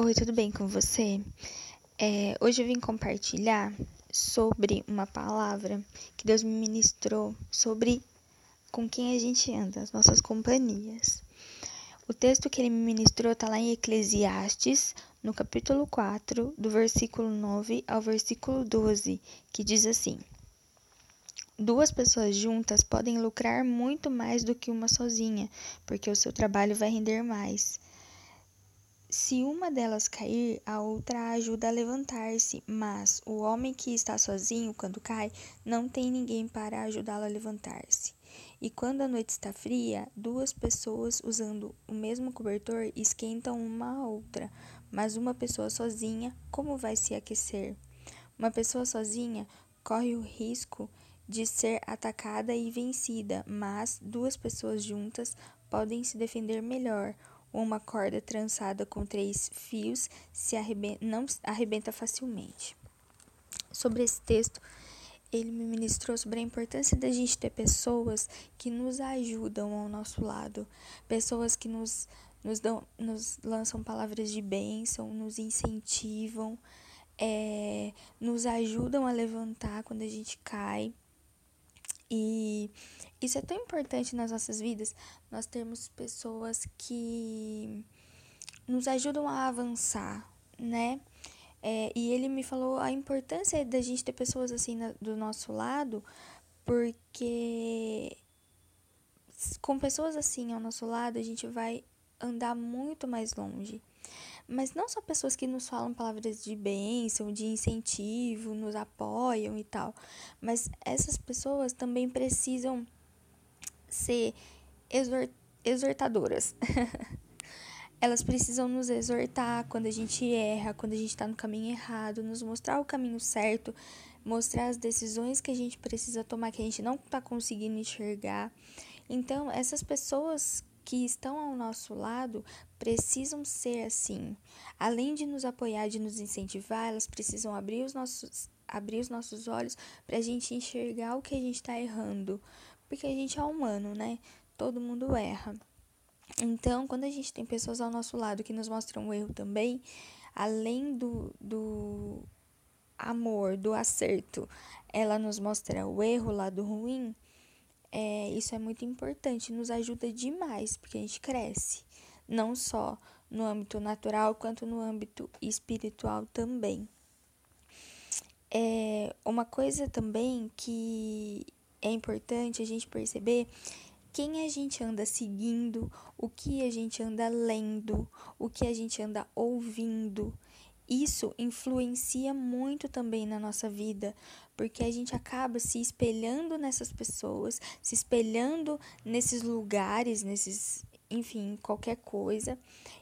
Oi, tudo bem com você? É, hoje eu vim compartilhar sobre uma palavra que Deus me ministrou sobre com quem a gente anda, as nossas companhias. O texto que ele me ministrou está lá em Eclesiastes, no capítulo 4, do versículo 9 ao versículo 12, que diz assim: Duas pessoas juntas podem lucrar muito mais do que uma sozinha, porque o seu trabalho vai render mais. Se uma delas cair, a outra ajuda a levantar-se, mas o homem que está sozinho quando cai não tem ninguém para ajudá-lo a levantar-se. E quando a noite está fria, duas pessoas usando o mesmo cobertor esquentam uma a outra, mas uma pessoa sozinha, como vai se aquecer? Uma pessoa sozinha corre o risco de ser atacada e vencida, mas duas pessoas juntas podem se defender melhor. Uma corda trançada com três fios se arrebenta, não arrebenta facilmente. Sobre esse texto, ele me ministrou sobre a importância da gente ter pessoas que nos ajudam ao nosso lado, pessoas que nos, nos, dão, nos lançam palavras de bênção, nos incentivam, é, nos ajudam a levantar quando a gente cai. E isso é tão importante nas nossas vidas, nós termos pessoas que nos ajudam a avançar, né? É, e ele me falou a importância da gente ter pessoas assim na, do nosso lado, porque com pessoas assim ao nosso lado a gente vai andar muito mais longe. Mas não só pessoas que nos falam palavras de bênção, de incentivo, nos apoiam e tal. Mas essas pessoas também precisam ser exort exortadoras. Elas precisam nos exortar quando a gente erra, quando a gente está no caminho errado, nos mostrar o caminho certo, mostrar as decisões que a gente precisa tomar que a gente não está conseguindo enxergar. Então, essas pessoas que estão ao nosso lado precisam ser assim. Além de nos apoiar, de nos incentivar, elas precisam abrir os nossos, abrir os nossos olhos para a gente enxergar o que a gente está errando. Porque a gente é humano, né? Todo mundo erra. Então, quando a gente tem pessoas ao nosso lado que nos mostram o erro também, além do, do amor, do acerto, ela nos mostra o erro, o lado ruim é, isso é muito importante, nos ajuda demais, porque a gente cresce, não só no âmbito natural, quanto no âmbito espiritual também. É, uma coisa também que é importante a gente perceber quem a gente anda seguindo, o que a gente anda lendo, o que a gente anda ouvindo. Isso influencia muito também na nossa vida, porque a gente acaba se espelhando nessas pessoas, se espelhando nesses lugares, nesses, enfim, qualquer coisa,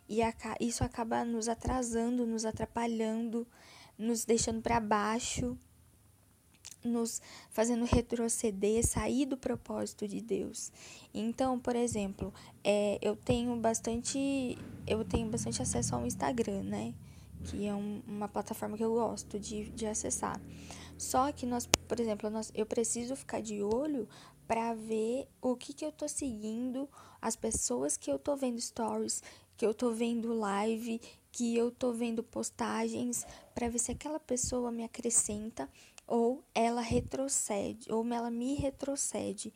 e isso acaba nos atrasando, nos atrapalhando, nos deixando para baixo, nos fazendo retroceder, sair do propósito de Deus. Então, por exemplo, é, eu tenho bastante, eu tenho bastante acesso ao Instagram, né? Que é um, uma plataforma que eu gosto de, de acessar. Só que nós, por exemplo, nós, eu preciso ficar de olho para ver o que, que eu tô seguindo, as pessoas que eu tô vendo stories, que eu tô vendo live, que eu tô vendo postagens, para ver se aquela pessoa me acrescenta ou ela retrocede, ou ela me retrocede.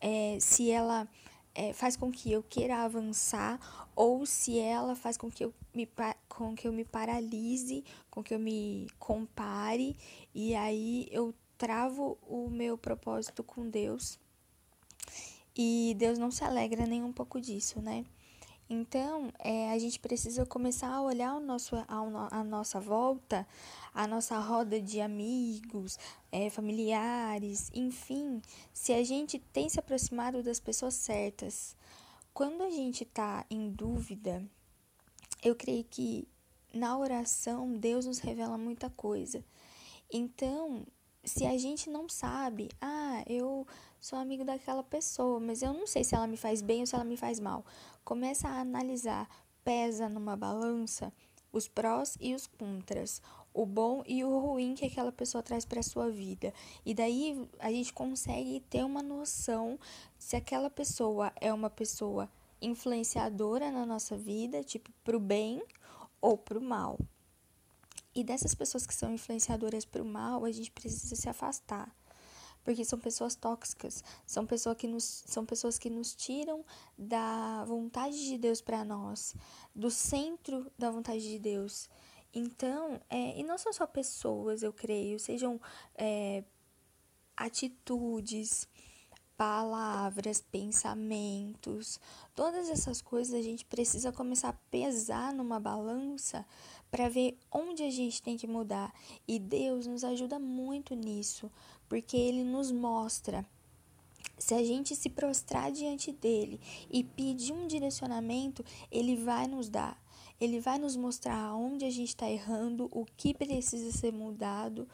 É, se ela é, faz com que eu queira avançar ou se ela faz com que eu me, com que eu me paralise, com que eu me compare e aí eu travo o meu propósito com Deus. E Deus não se alegra nem um pouco disso, né? Então, é, a gente precisa começar a olhar o nosso, a, a nossa volta, a nossa roda de amigos, é, familiares, enfim, se a gente tem se aproximado das pessoas certas. Quando a gente está em dúvida, eu creio que na oração Deus nos revela muita coisa. Então, se a gente não sabe, ah, eu sou amigo daquela pessoa, mas eu não sei se ela me faz bem ou se ela me faz mal. Começa a analisar, pesa numa balança os prós e os contras, o bom e o ruim que aquela pessoa traz para sua vida. E daí a gente consegue ter uma noção se aquela pessoa é uma pessoa influenciadora na nossa vida, tipo pro bem, ou para o mal. E dessas pessoas que são influenciadoras para o mal, a gente precisa se afastar. Porque são pessoas tóxicas, são, pessoas que nos, são pessoas que nos tiram da vontade de Deus para nós, do centro da vontade de Deus. Então, é, e não são só pessoas, eu creio, sejam é, atitudes, palavras, pensamentos, todas essas coisas a gente precisa começar a pesar numa balança para ver onde a gente tem que mudar. E Deus nos ajuda muito nisso, porque Ele nos mostra. Se a gente se prostrar diante dele e pedir um direcionamento, ele vai nos dar. Ele vai nos mostrar onde a gente está errando, o que precisa ser mudado.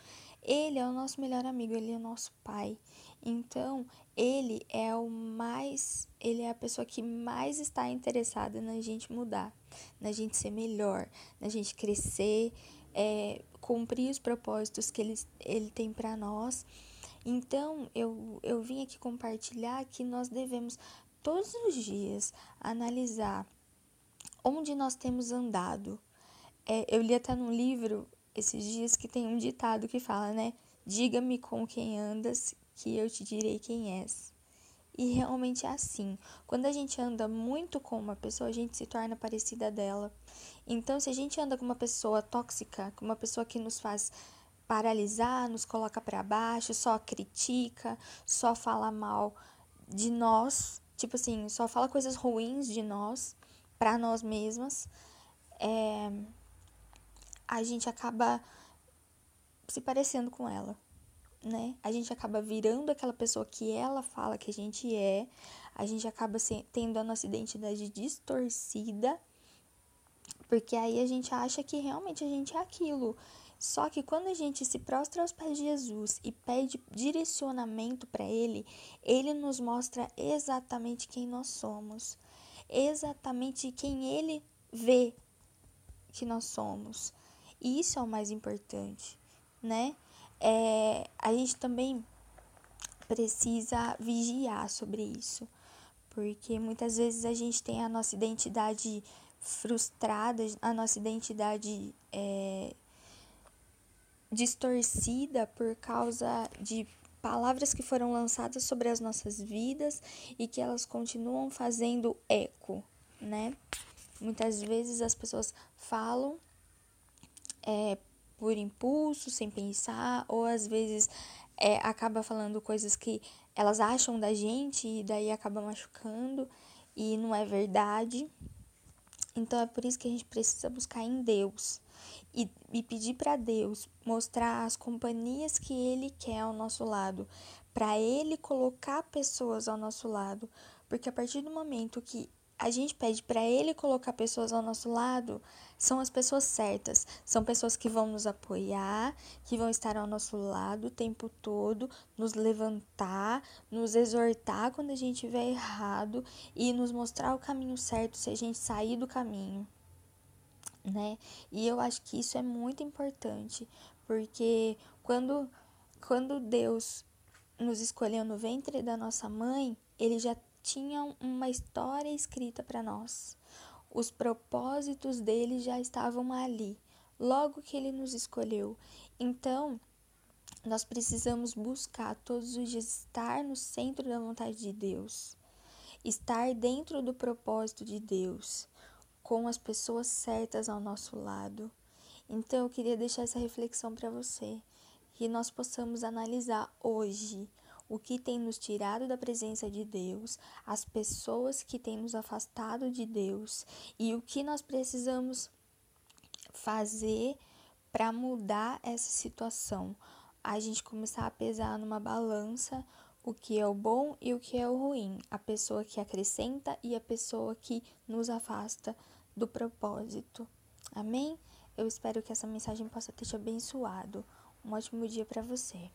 Ele é o nosso melhor amigo, ele é o nosso pai. Então, ele é o mais, ele é a pessoa que mais está interessada na gente mudar, na gente ser melhor, na gente crescer, é, cumprir os propósitos que ele, ele tem para nós. Então, eu, eu vim aqui compartilhar que nós devemos todos os dias analisar onde nós temos andado. É, eu li até num livro esses dias que tem um ditado que fala, né? Diga-me com quem andas, que eu te direi quem és. E realmente é assim. Quando a gente anda muito com uma pessoa, a gente se torna parecida dela. Então, se a gente anda com uma pessoa tóxica, com uma pessoa que nos faz paralisar, nos coloca para baixo, só critica, só fala mal de nós, tipo assim, só fala coisas ruins de nós, para nós mesmas, é, a gente acaba se parecendo com ela né? A gente acaba virando aquela pessoa que ela fala que a gente é, a gente acaba se, tendo a nossa identidade distorcida, porque aí a gente acha que realmente a gente é aquilo. Só que quando a gente se prostra aos pés de Jesus e pede direcionamento para Ele, Ele nos mostra exatamente quem nós somos, exatamente quem Ele vê que nós somos. E isso é o mais importante, né? É, a gente também precisa vigiar sobre isso, porque muitas vezes a gente tem a nossa identidade frustrada, a nossa identidade é, distorcida por causa de palavras que foram lançadas sobre as nossas vidas e que elas continuam fazendo eco, né? Muitas vezes as pessoas falam é, por impulso, sem pensar, ou às vezes é, acaba falando coisas que elas acham da gente e daí acaba machucando e não é verdade. Então é por isso que a gente precisa buscar em Deus e, e pedir para Deus mostrar as companhias que Ele quer ao nosso lado, para Ele colocar pessoas ao nosso lado, porque a partir do momento que a gente pede para Ele colocar pessoas ao nosso lado, são as pessoas certas. São pessoas que vão nos apoiar, que vão estar ao nosso lado o tempo todo, nos levantar, nos exortar quando a gente estiver errado e nos mostrar o caminho certo se a gente sair do caminho. Né? E eu acho que isso é muito importante, porque quando, quando Deus nos escolheu no ventre da nossa mãe, ele já tinha uma história escrita para nós. Os propósitos dele já estavam ali, logo que ele nos escolheu. Então, nós precisamos buscar todos os dias estar no centro da vontade de Deus, estar dentro do propósito de Deus, com as pessoas certas ao nosso lado. Então, eu queria deixar essa reflexão para você, que nós possamos analisar hoje o que tem nos tirado da presença de Deus, as pessoas que têm nos afastado de Deus e o que nós precisamos fazer para mudar essa situação. A gente começar a pesar numa balança o que é o bom e o que é o ruim, a pessoa que acrescenta e a pessoa que nos afasta do propósito. Amém? Eu espero que essa mensagem possa ter te abençoado. Um ótimo dia para você.